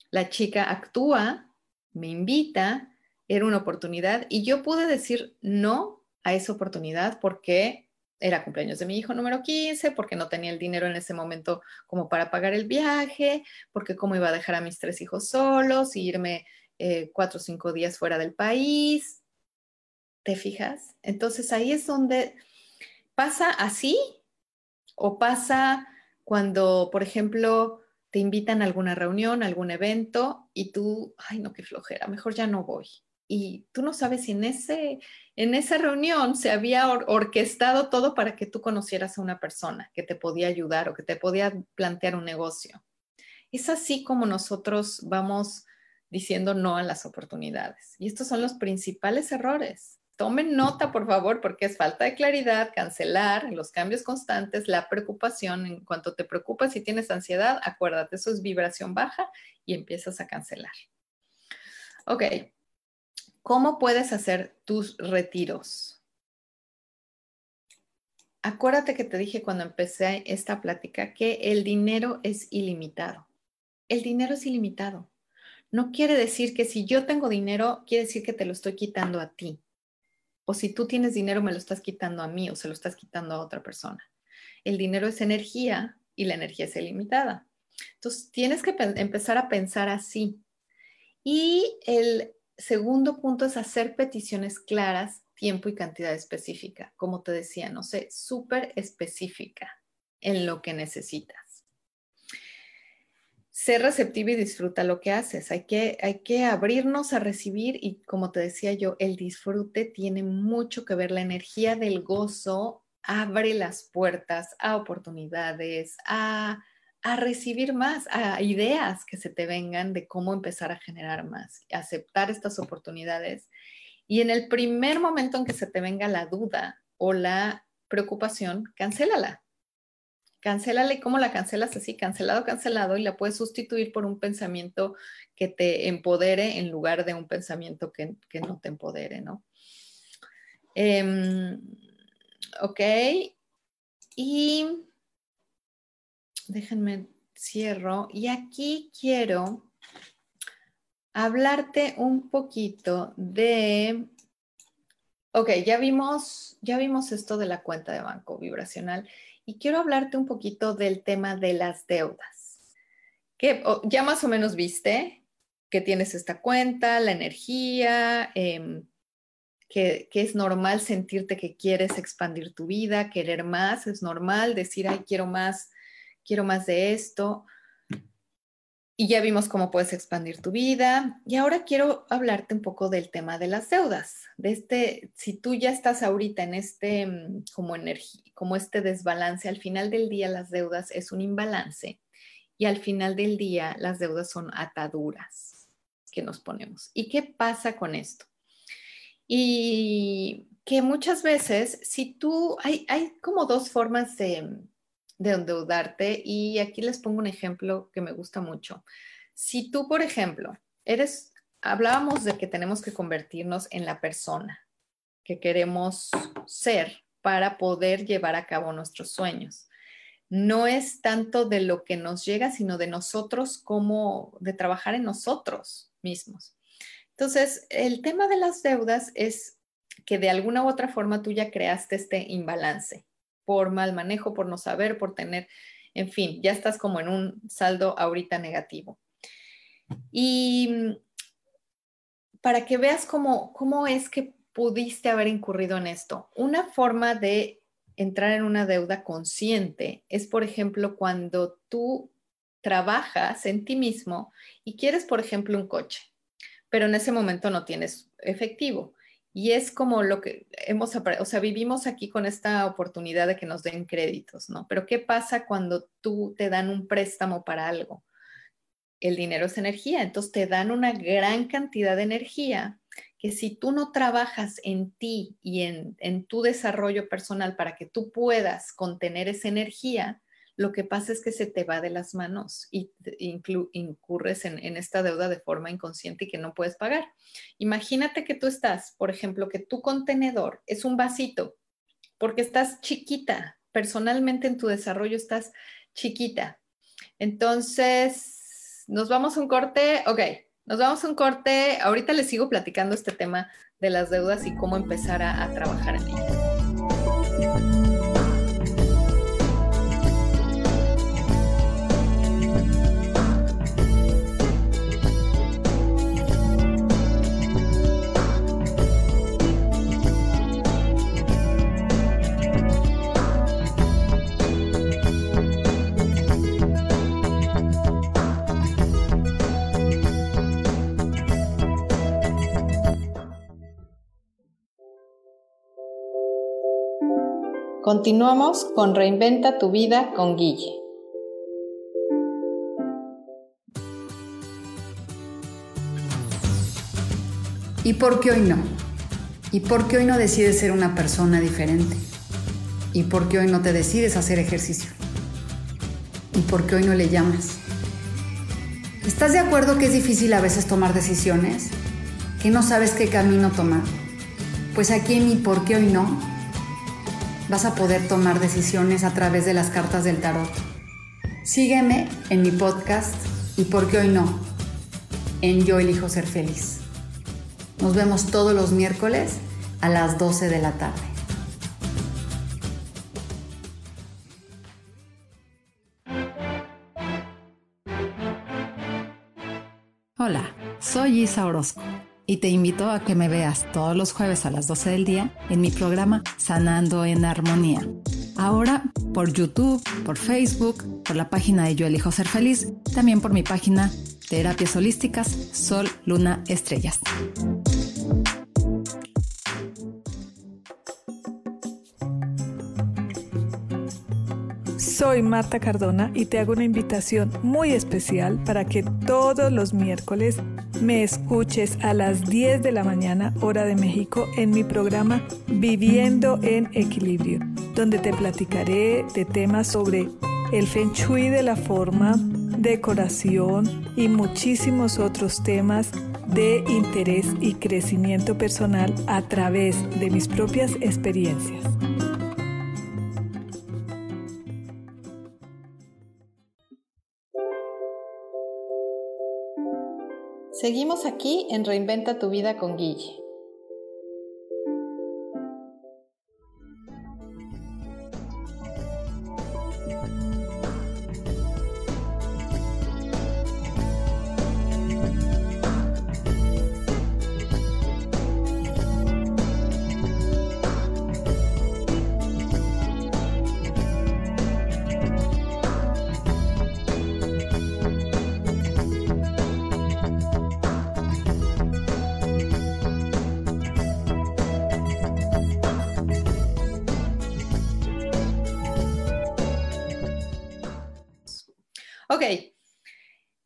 La chica actúa, me invita, era una oportunidad y yo pude decir no a esa oportunidad porque era cumpleaños de mi hijo número 15, porque no tenía el dinero en ese momento como para pagar el viaje, porque cómo iba a dejar a mis tres hijos solos, y irme eh, cuatro o cinco días fuera del país. ¿Te fijas? Entonces ahí es donde pasa así o pasa cuando, por ejemplo, te invitan a alguna reunión, a algún evento y tú, ay, no, qué flojera, mejor ya no voy. Y tú no sabes si en, ese, en esa reunión se había orquestado todo para que tú conocieras a una persona que te podía ayudar o que te podía plantear un negocio. Es así como nosotros vamos diciendo no a las oportunidades. Y estos son los principales errores. Tomen nota, por favor, porque es falta de claridad, cancelar, los cambios constantes, la preocupación. En cuanto te preocupas y tienes ansiedad, acuérdate, eso es vibración baja y empiezas a cancelar. Ok, ¿cómo puedes hacer tus retiros? Acuérdate que te dije cuando empecé esta plática que el dinero es ilimitado. El dinero es ilimitado no quiere decir que si yo tengo dinero, quiere decir que te lo estoy quitando a ti. O si tú tienes dinero, me lo estás quitando a mí o se lo estás quitando a otra persona. El dinero es energía y la energía es ilimitada. Entonces, tienes que empezar a pensar así. Y el segundo punto es hacer peticiones claras, tiempo y cantidad específica. Como te decía, no sé, súper específica en lo que necesitas ser receptivo y disfruta lo que haces. Hay que, hay que abrirnos a recibir y como te decía yo, el disfrute tiene mucho que ver. La energía del gozo abre las puertas a oportunidades, a, a recibir más, a ideas que se te vengan de cómo empezar a generar más, aceptar estas oportunidades. Y en el primer momento en que se te venga la duda o la preocupación, cancélala cancélala y cómo la cancelas así, cancelado, cancelado, y la puedes sustituir por un pensamiento que te empodere en lugar de un pensamiento que, no te empodere, ¿no? Em, ok, y déjenme cierro, y aquí quiero hablarte un poquito de Ok, ya vimos, ya vimos esto de la cuenta de banco vibracional y quiero hablarte un poquito del tema de las deudas. Que ya más o menos viste que tienes esta cuenta, la energía, em, que, que, es normal sentirte que quieres expandir tu vida, querer más, es normal decir, ay, quiero más, quiero más de esto. Y ya vimos cómo puedes expandir tu vida. Y ahora quiero hablarte un poco del tema de las deudas. De este, si tú ya estás ahorita en este mm, como energía, como este desbalance, al final del día las deudas es un imbalance. Y al final del día las deudas son ataduras que nos ponemos. ¿Y qué pasa con esto? Y que muchas veces, si tú, hay, hay como dos formas de, de endeudarte y aquí les pongo un ejemplo que me gusta mucho. Si tú, por ejemplo, eres, hablábamos de que tenemos que convertirnos en la persona que queremos ser para poder llevar a cabo nuestros sueños. No es tanto de lo que nos llega, sino de nosotros como de trabajar en nosotros mismos. Entonces, el tema de las deudas es que de alguna u otra forma tú ya creaste este imbalance por mal manejo, por no saber, por tener, en fin, ya estás como en un saldo ahorita negativo. Y para que veas cómo, cómo es que pudiste haber incurrido en esto, una forma de entrar en una deuda consciente es, por ejemplo, cuando tú trabajas en ti mismo y quieres, por ejemplo, un coche, pero en ese momento no tienes efectivo. Y es como lo que hemos, o sea, vivimos aquí con esta oportunidad de que nos den créditos, ¿no? Pero ¿qué pasa cuando tú te dan un préstamo para algo? El dinero es energía, entonces te dan una gran cantidad de energía que si tú no trabajas en ti y en, en tu desarrollo personal para que tú puedas contener esa energía, lo que pasa es que se te va de las manos y incurres en, esta deuda de forma inconsciente y que no puedes pagar. Imagínate que tú estás, por ejemplo, que tu contenedor es un vasito, porque estás chiquita, personalmente en tu desarrollo estás chiquita. Entonces, nos vamos a un corte, ok, nos vamos a un corte. Ahorita les sigo platicando este tema de las deudas y cómo empezar a, a trabajar en ellas. Continuamos con Reinventa tu vida con Guille. ¿Y por qué hoy no? ¿Y por qué hoy no decides ser una persona diferente? ¿Y por qué hoy no te decides hacer ejercicio? ¿Y por qué hoy no le llamas? ¿Estás de acuerdo que es difícil a veces tomar decisiones? ¿Que no sabes qué camino tomar? Pues aquí en mi por qué hoy no vas a poder tomar decisiones a través de las cartas del tarot. Sígueme en mi podcast y por qué hoy no, en Yo elijo ser feliz. Nos vemos todos los miércoles a las 12 de la tarde. Hola, soy Isa Orozco y te invito a que me veas todos los jueves a las 12 del día en mi programa Sanando en Armonía. Ahora por YouTube, por Facebook, por la página de Yo Elijo Ser Feliz, también por mi página Terapias Holísticas Sol, Luna, Estrellas. Soy Marta Cardona y te hago una invitación muy especial para que todos los miércoles me escuches a las 10 de la mañana hora de México en mi programa Viviendo en Equilibrio, donde te platicaré de temas sobre el feng shui de la forma, decoración y muchísimos otros temas de interés y crecimiento personal a través de mis propias experiencias. Seguimos aquí en Reinventa tu vida con Guille.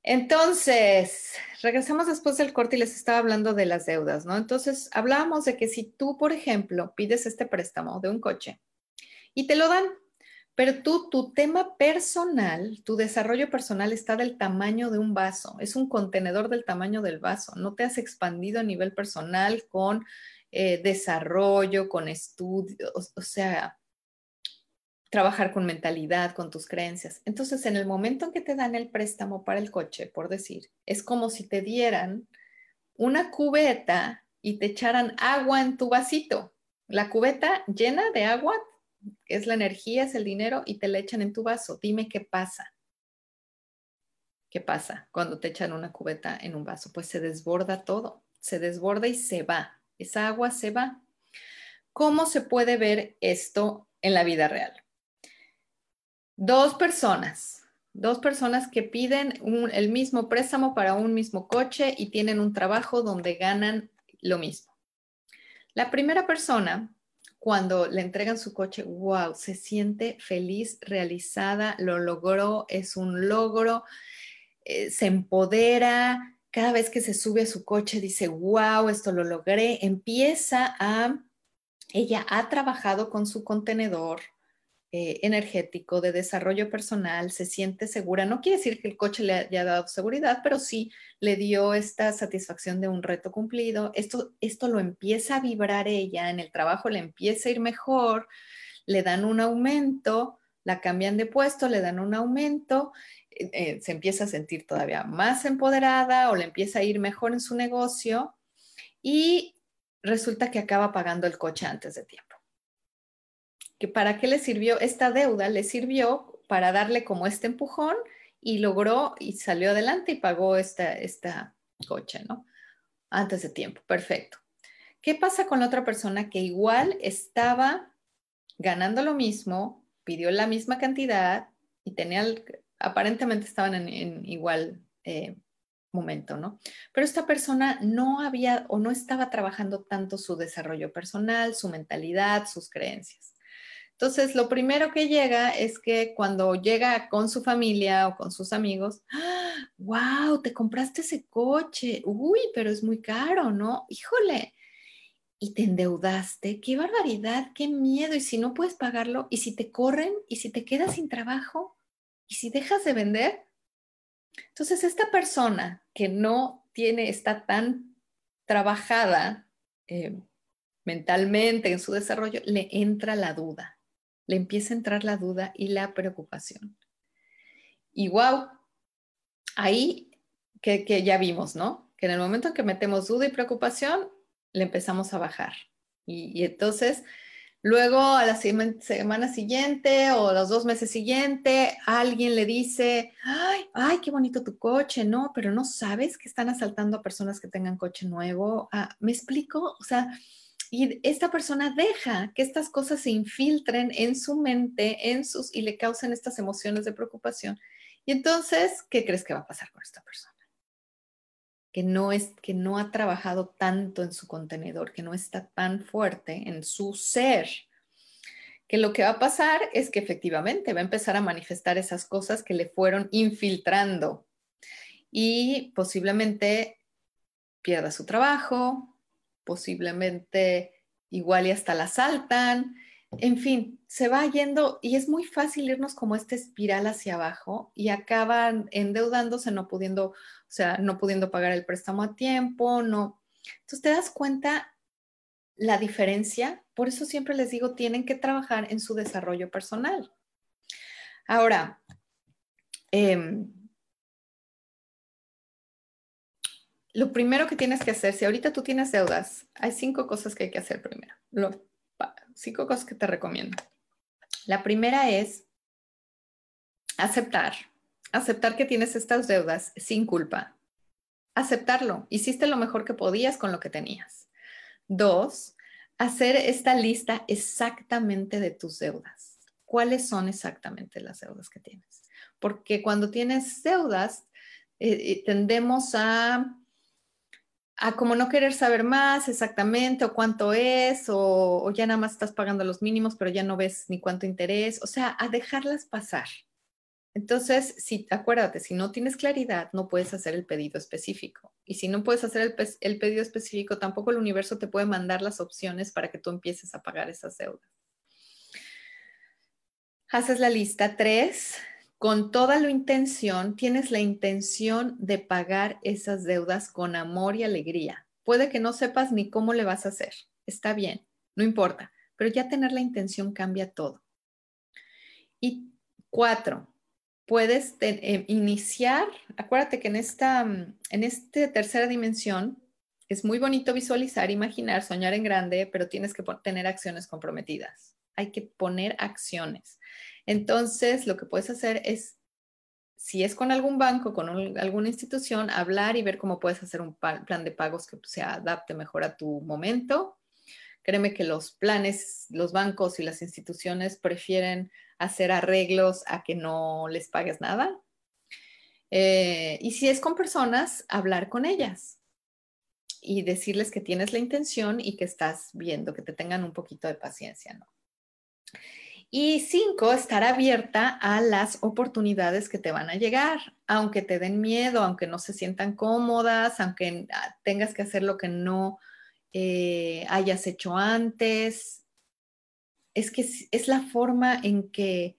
Entonces, regresamos después del corte y les estaba hablando de las deudas, ¿no? Entonces, hablábamos de que si tú, por ejemplo, pides este préstamo de un coche y te lo dan, pero tú, tu tema personal, tu desarrollo personal está del tamaño de un vaso, es un contenedor del tamaño del vaso, no te has expandido a nivel personal con eh, desarrollo, con estudios, o sea, trabajar con mentalidad, con tus creencias. Entonces, en el momento en que te dan el préstamo para el coche, por decir, es como si te dieran una cubeta y te echaran agua en tu vasito. La cubeta llena de agua es la energía, es el dinero y te la echan en tu vaso. Dime qué pasa. ¿Qué pasa cuando te echan una cubeta en un vaso? Pues se desborda todo, se desborda y se va. Esa agua se va. ¿Cómo se puede ver esto en la vida real? Dos personas, dos personas que piden el mismo préstamo para un mismo coche y tienen un trabajo donde ganan lo mismo. La primera persona, cuando le entregan su coche, wow, se siente feliz, realizada, lo logró, es un logro, eh, se empodera, cada vez que se sube a su coche dice, wow, esto lo logré, empieza a, ella ha trabajado con su contenedor, eh, energético, de desarrollo personal, se siente segura. No quiere decir que el coche le haya dado seguridad, pero sí le dio esta satisfacción de un reto cumplido. Esto, esto lo empieza a vibrar ella, en el trabajo le empieza a ir mejor, le dan un aumento, la cambian de puesto, le dan un aumento, eh, eh, se empieza a sentir todavía más empoderada o le empieza a ir mejor en su negocio y resulta que acaba pagando el coche antes de tiempo para qué le sirvió esta deuda, le sirvió para darle como este empujón y logró y salió adelante y pagó esta, esta coche, ¿no? Antes de tiempo, perfecto. ¿Qué pasa con la otra persona que igual estaba ganando lo mismo, pidió la misma cantidad y tenía, aparentemente estaban en, igual eh, momento, ¿no? Pero esta persona no había o no estaba trabajando tanto su desarrollo personal, su mentalidad, sus creencias. Entonces, lo primero que llega es que cuando llega con su familia o con sus amigos, wow, te compraste ese coche, uy, pero es muy caro, ¿no? Híjole, y te endeudaste, qué barbaridad, qué miedo, y si no puedes pagarlo, y si te corren, y si te quedas sin trabajo, y si dejas de vender. Entonces, esta persona que no tiene, está tan trabajada eh, mentalmente en su desarrollo, le entra la duda le empieza a entrar la duda y la preocupación. Y wow, ahí que, ya vimos, ¿no? Que en el momento en que metemos duda y preocupación, le empezamos a bajar. Y, entonces, luego a la semana siguiente o los dos meses siguientes, alguien le dice, ay, ay, qué bonito tu coche, no, pero no sabes que están asaltando a personas que tengan coche nuevo. Ah, ¿Me explico? O sea, y esta persona deja que estas cosas se infiltren en su mente, en sus y le causen estas emociones de preocupación. Y entonces, ¿qué crees que va a pasar con esta persona? Que no es que no ha trabajado tanto en su contenedor, que no está tan fuerte en su ser. Que lo que va a pasar es que efectivamente va a empezar a manifestar esas cosas que le fueron infiltrando y posiblemente pierda su trabajo, posiblemente igual y hasta la saltan. En fin, se va yendo y es muy fácil irnos como esta espiral hacia abajo y acaban endeudándose, no pudiendo, o sea, no pudiendo pagar el préstamo a tiempo, no. Entonces te das cuenta la diferencia, por eso siempre les digo, tienen que trabajar en su desarrollo personal. Ahora, eh, lo primero que tienes que hacer, si ahorita tú tienes deudas, hay cinco cosas que hay que hacer primero. cinco cosas que te recomiendo. La primera es aceptar, aceptar que tienes estas deudas sin culpa. Aceptarlo. Hiciste lo mejor que podías con lo que tenías. Dos, hacer esta lista exactamente de tus deudas. ¿Cuáles son exactamente las deudas que tienes? Porque cuando tienes deudas, eh, eh, tendemos a a como no querer saber más exactamente o cuánto es o, ya nada más estás pagando los mínimos pero ya no ves ni cuánto interés, o sea, a dejarlas pasar. Entonces, si, acuérdate, si no tienes claridad, no puedes hacer el pedido específico. Y si no puedes hacer el, el pedido específico, tampoco el universo te puede mandar las opciones para que tú empieces a pagar esas deudas. Haces la lista 3, con toda la intención, tienes la intención de pagar esas deudas con amor y alegría. Puede que no sepas ni cómo le vas a hacer. Está bien, no importa, pero ya tener la intención cambia todo. Y cuatro, puedes eh, iniciar, acuérdate que en esta, en esta tercera dimensión es muy bonito visualizar, imaginar, soñar en grande, pero tienes que tener acciones comprometidas. Hay que poner acciones. Entonces, lo que puedes hacer es, si es con algún banco, con alguna institución, hablar y ver cómo puedes hacer un plan de pagos que se adapte mejor a tu momento. Créeme que los planes, los bancos y las instituciones prefieren hacer arreglos a que no les pagues nada. Eh, y si es con personas, hablar con ellas y decirles que tienes la intención y que estás viendo, que te tengan un poquito de paciencia, ¿no? Y cinco, estar abierta a las oportunidades que te van a llegar, aunque te den miedo, aunque no se sientan cómodas, aunque ah, tengas que hacer lo que no eh, hayas hecho antes. Es que es, la forma en que,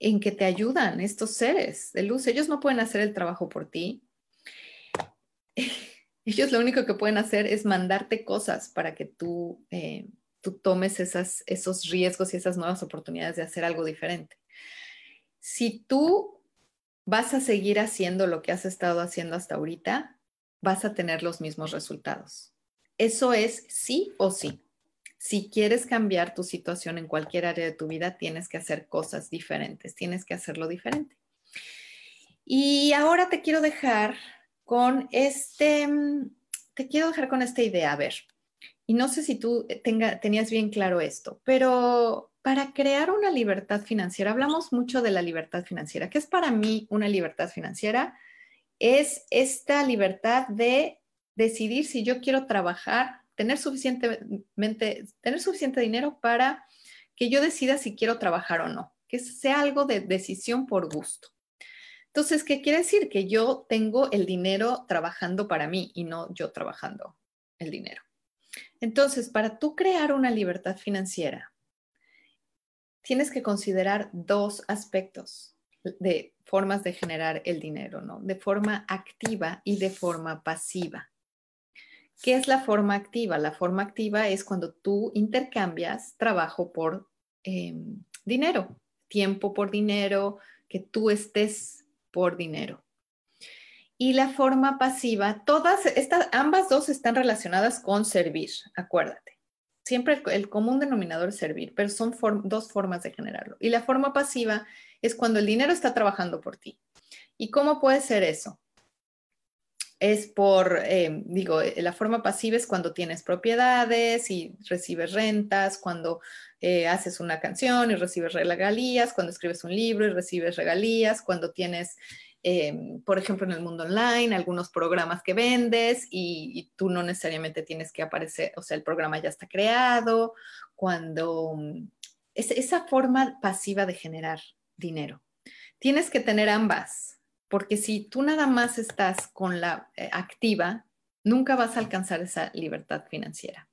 en que te ayudan estos seres de luz. Ellos no pueden hacer el trabajo por ti. Ellos lo único que pueden hacer es mandarte cosas para que tú eh, tú tomes esas, esos riesgos y esas nuevas oportunidades de hacer algo diferente. Si tú vas a seguir haciendo lo que has estado haciendo hasta ahorita, vas a tener los mismos resultados. Eso es sí o sí. Si quieres cambiar tu situación en cualquier área de tu vida, tienes que hacer cosas diferentes, tienes que hacerlo diferente. Y ahora te quiero dejar con este, te quiero dejar con esta idea. A ver, y no sé si tú eh, tenías bien claro esto, pero para crear una libertad financiera, hablamos mucho de la libertad financiera. ¿Qué es para mí una libertad financiera? Es esta libertad de decidir si yo quiero trabajar, tener, suficientemente, tener suficiente dinero para que yo decida si quiero trabajar o no, que sea algo de decisión por gusto. Entonces, ¿qué quiere decir? Que yo tengo el dinero trabajando para mí y no yo trabajando el dinero. Entonces, para tú crear una libertad financiera, tienes que considerar dos aspectos de formas de generar el dinero, ¿no? De forma activa y de forma pasiva. ¿Qué es la forma activa? La forma activa es cuando tú intercambias trabajo por em, dinero, tiempo por dinero, que tú estés por dinero y la forma pasiva, todas estas, ambas dos están relacionadas con servir, acuérdate. Siempre el, común denominador es servir, pero son dos formas de generarlo. Y la forma pasiva es cuando el dinero está trabajando por ti. ¿Y cómo puede ser eso? Es por, eh, digo, eh, la forma pasiva es cuando tienes propiedades y recibes rentas, cuando eh, haces una canción y recibes regalías, cuando escribes un libro y recibes regalías, cuando tienes Em, por ejemplo, en el mundo online, algunos programas que vendes y, tú no necesariamente tienes que aparecer, o sea, el programa ya está creado, cuando mm, es, esa forma pasiva de generar dinero. Tienes que tener ambas, porque si tú nada más estás con la eh, activa, nunca vas a alcanzar esa libertad financiera.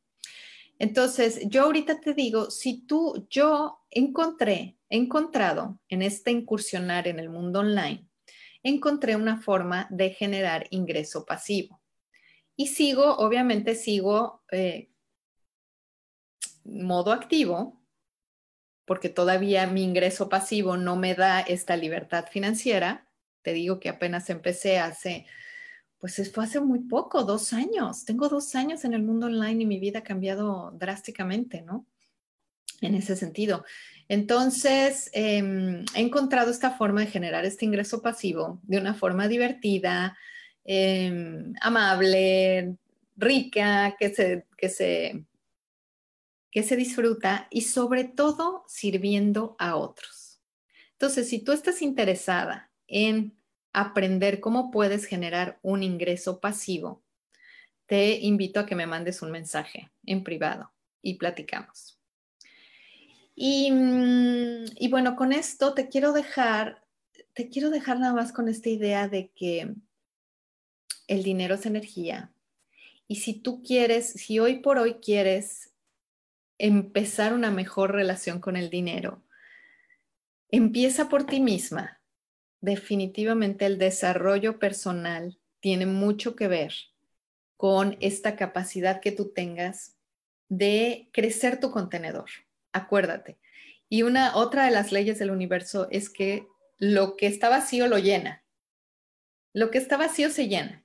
Entonces, yo ahorita te digo, si tú, yo encontré, he encontrado en este incursionar en el mundo online, encontré una forma de generar ingreso pasivo. Y sigo, obviamente sigo eh, modo activo, porque todavía mi ingreso pasivo no me da esta libertad financiera. Te digo que apenas empecé hace, pues fue hace muy poco, dos años. Tengo dos años en el mundo online y mi vida ha cambiado drásticamente, ¿no? En ese sentido. Entonces, em, he encontrado esta forma de generar este ingreso pasivo de una forma divertida, em, amable, rica, que se, que, se, que se disfruta y sobre todo sirviendo a otros. Entonces, si tú estás interesada en aprender cómo puedes generar un ingreso pasivo, te invito a que me mandes un mensaje en privado y platicamos. Mm, y, bueno, con esto te quiero dejar, te quiero dejar nada más con esta idea de que el dinero es energía. Y si tú quieres, si hoy por hoy quieres empezar una mejor relación con el dinero, empieza por ti misma. Definitivamente el desarrollo personal tiene mucho que ver con esta capacidad que tú tengas de crecer tu contenedor acuérdate. Y una otra de las leyes del universo es que lo que está vacío lo llena. Lo que está vacío se llena.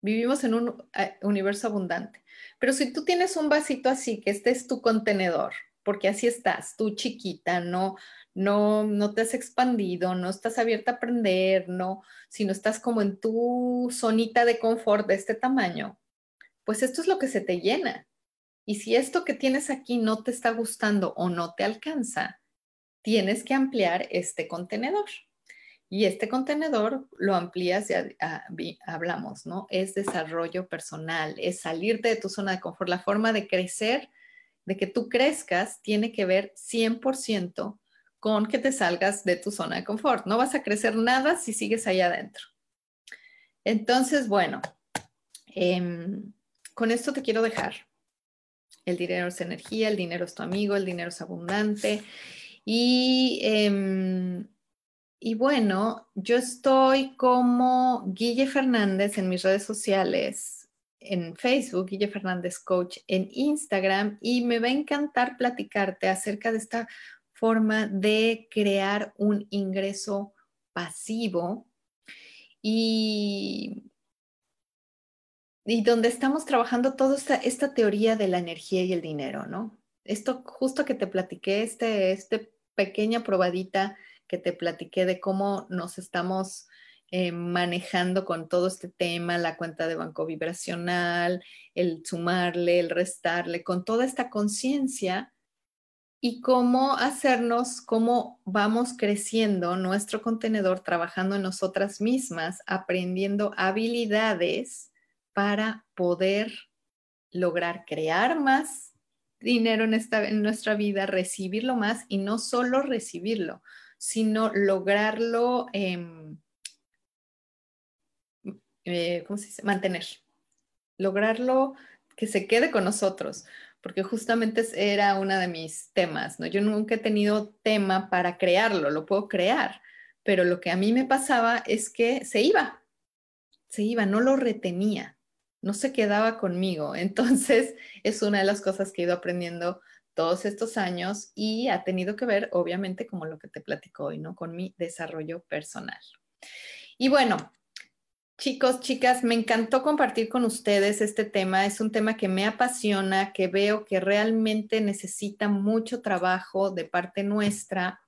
Vivimos en un eh, universo abundante. Pero si tú tienes un vasito así, que este es tu contenedor, porque así estás, tú chiquita, no, no, no te has expandido, no estás abierta a aprender, no, sino estás como en tu zonita de confort de este tamaño, pues esto es lo que se te llena. Y si esto que tienes aquí no te está gustando o no te alcanza, tienes que ampliar este contenedor. Y este contenedor lo amplías, ya ah, hablamos, ¿no? Es desarrollo personal, es salirte de tu zona de confort. La forma de crecer, de que tú crezcas, tiene que ver 100% con que te salgas de tu zona de confort. No vas a crecer nada si sigues ahí adentro. Entonces, bueno, em, con esto te quiero dejar. El dinero es energía, el dinero es tu amigo, el dinero es abundante. Y, em, y bueno, yo estoy como Guille Fernández en mis redes sociales, en Facebook, Guille Fernández Coach, en Instagram, y me va a encantar platicarte acerca de esta forma de crear un ingreso pasivo y, y donde estamos trabajando toda esta, teoría de la energía y el dinero, ¿no? Esto justo que te platiqué, este, este pequeña probadita que te platiqué de cómo nos estamos eh, manejando con todo este tema, la cuenta de banco vibracional, el sumarle, el restarle, con toda esta conciencia y cómo hacernos, cómo vamos creciendo nuestro contenedor, trabajando en nosotras mismas, aprendiendo habilidades para poder lograr crear más dinero en, esta, en nuestra vida, recibirlo más y no solo recibirlo, sino lograrlo, em, eh, ¿cómo se dice? Mantener, lograrlo que se quede con nosotros porque justamente era uno de mis temas, ¿no? Yo nunca he tenido tema para crearlo, lo puedo crear, pero lo que a mí me pasaba es que se iba, se iba, no lo retenía, no se quedaba conmigo. Entonces, es una de las cosas que he ido aprendiendo todos estos años y ha tenido que ver, obviamente, como lo que te platico hoy, ¿no? Con mi desarrollo personal. Y bueno, Chicos, chicas, me encantó compartir con ustedes este tema. Es un tema que me apasiona, que veo que realmente necesita mucho trabajo de parte nuestra,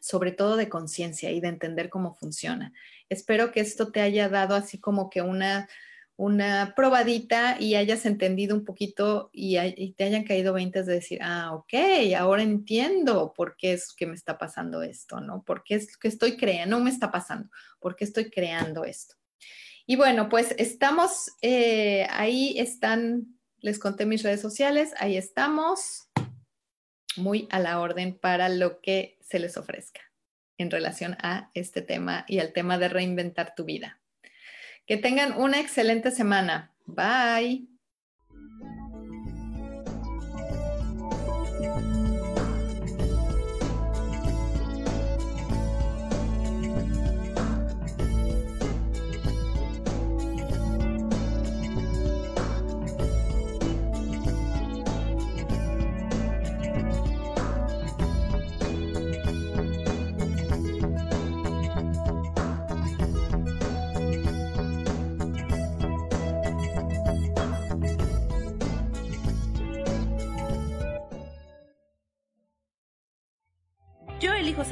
sobre todo de conciencia y de entender cómo funciona. Espero que esto te haya dado así como que una, una probadita y hayas entendido un poquito y, te hayan caído 20 de decir, ah, ok, ahora entiendo por qué es que me está pasando esto, ¿no? ¿Por qué es que estoy creando? No me está pasando, ¿por qué estoy creando esto? Y bueno, pues estamos, eh, ahí están, les conté mis redes sociales, ahí estamos, muy a la orden para lo que se les ofrezca en relación a este tema y al tema de reinventar tu vida. Que tengan una excelente semana. Bye.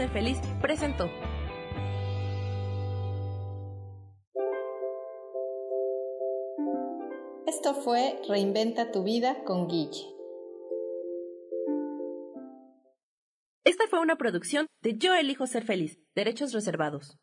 Feliz presentó. Esto fue Reinventa tu vida con Guille. Esta fue una producción de Yo elijo ser feliz, derechos reservados.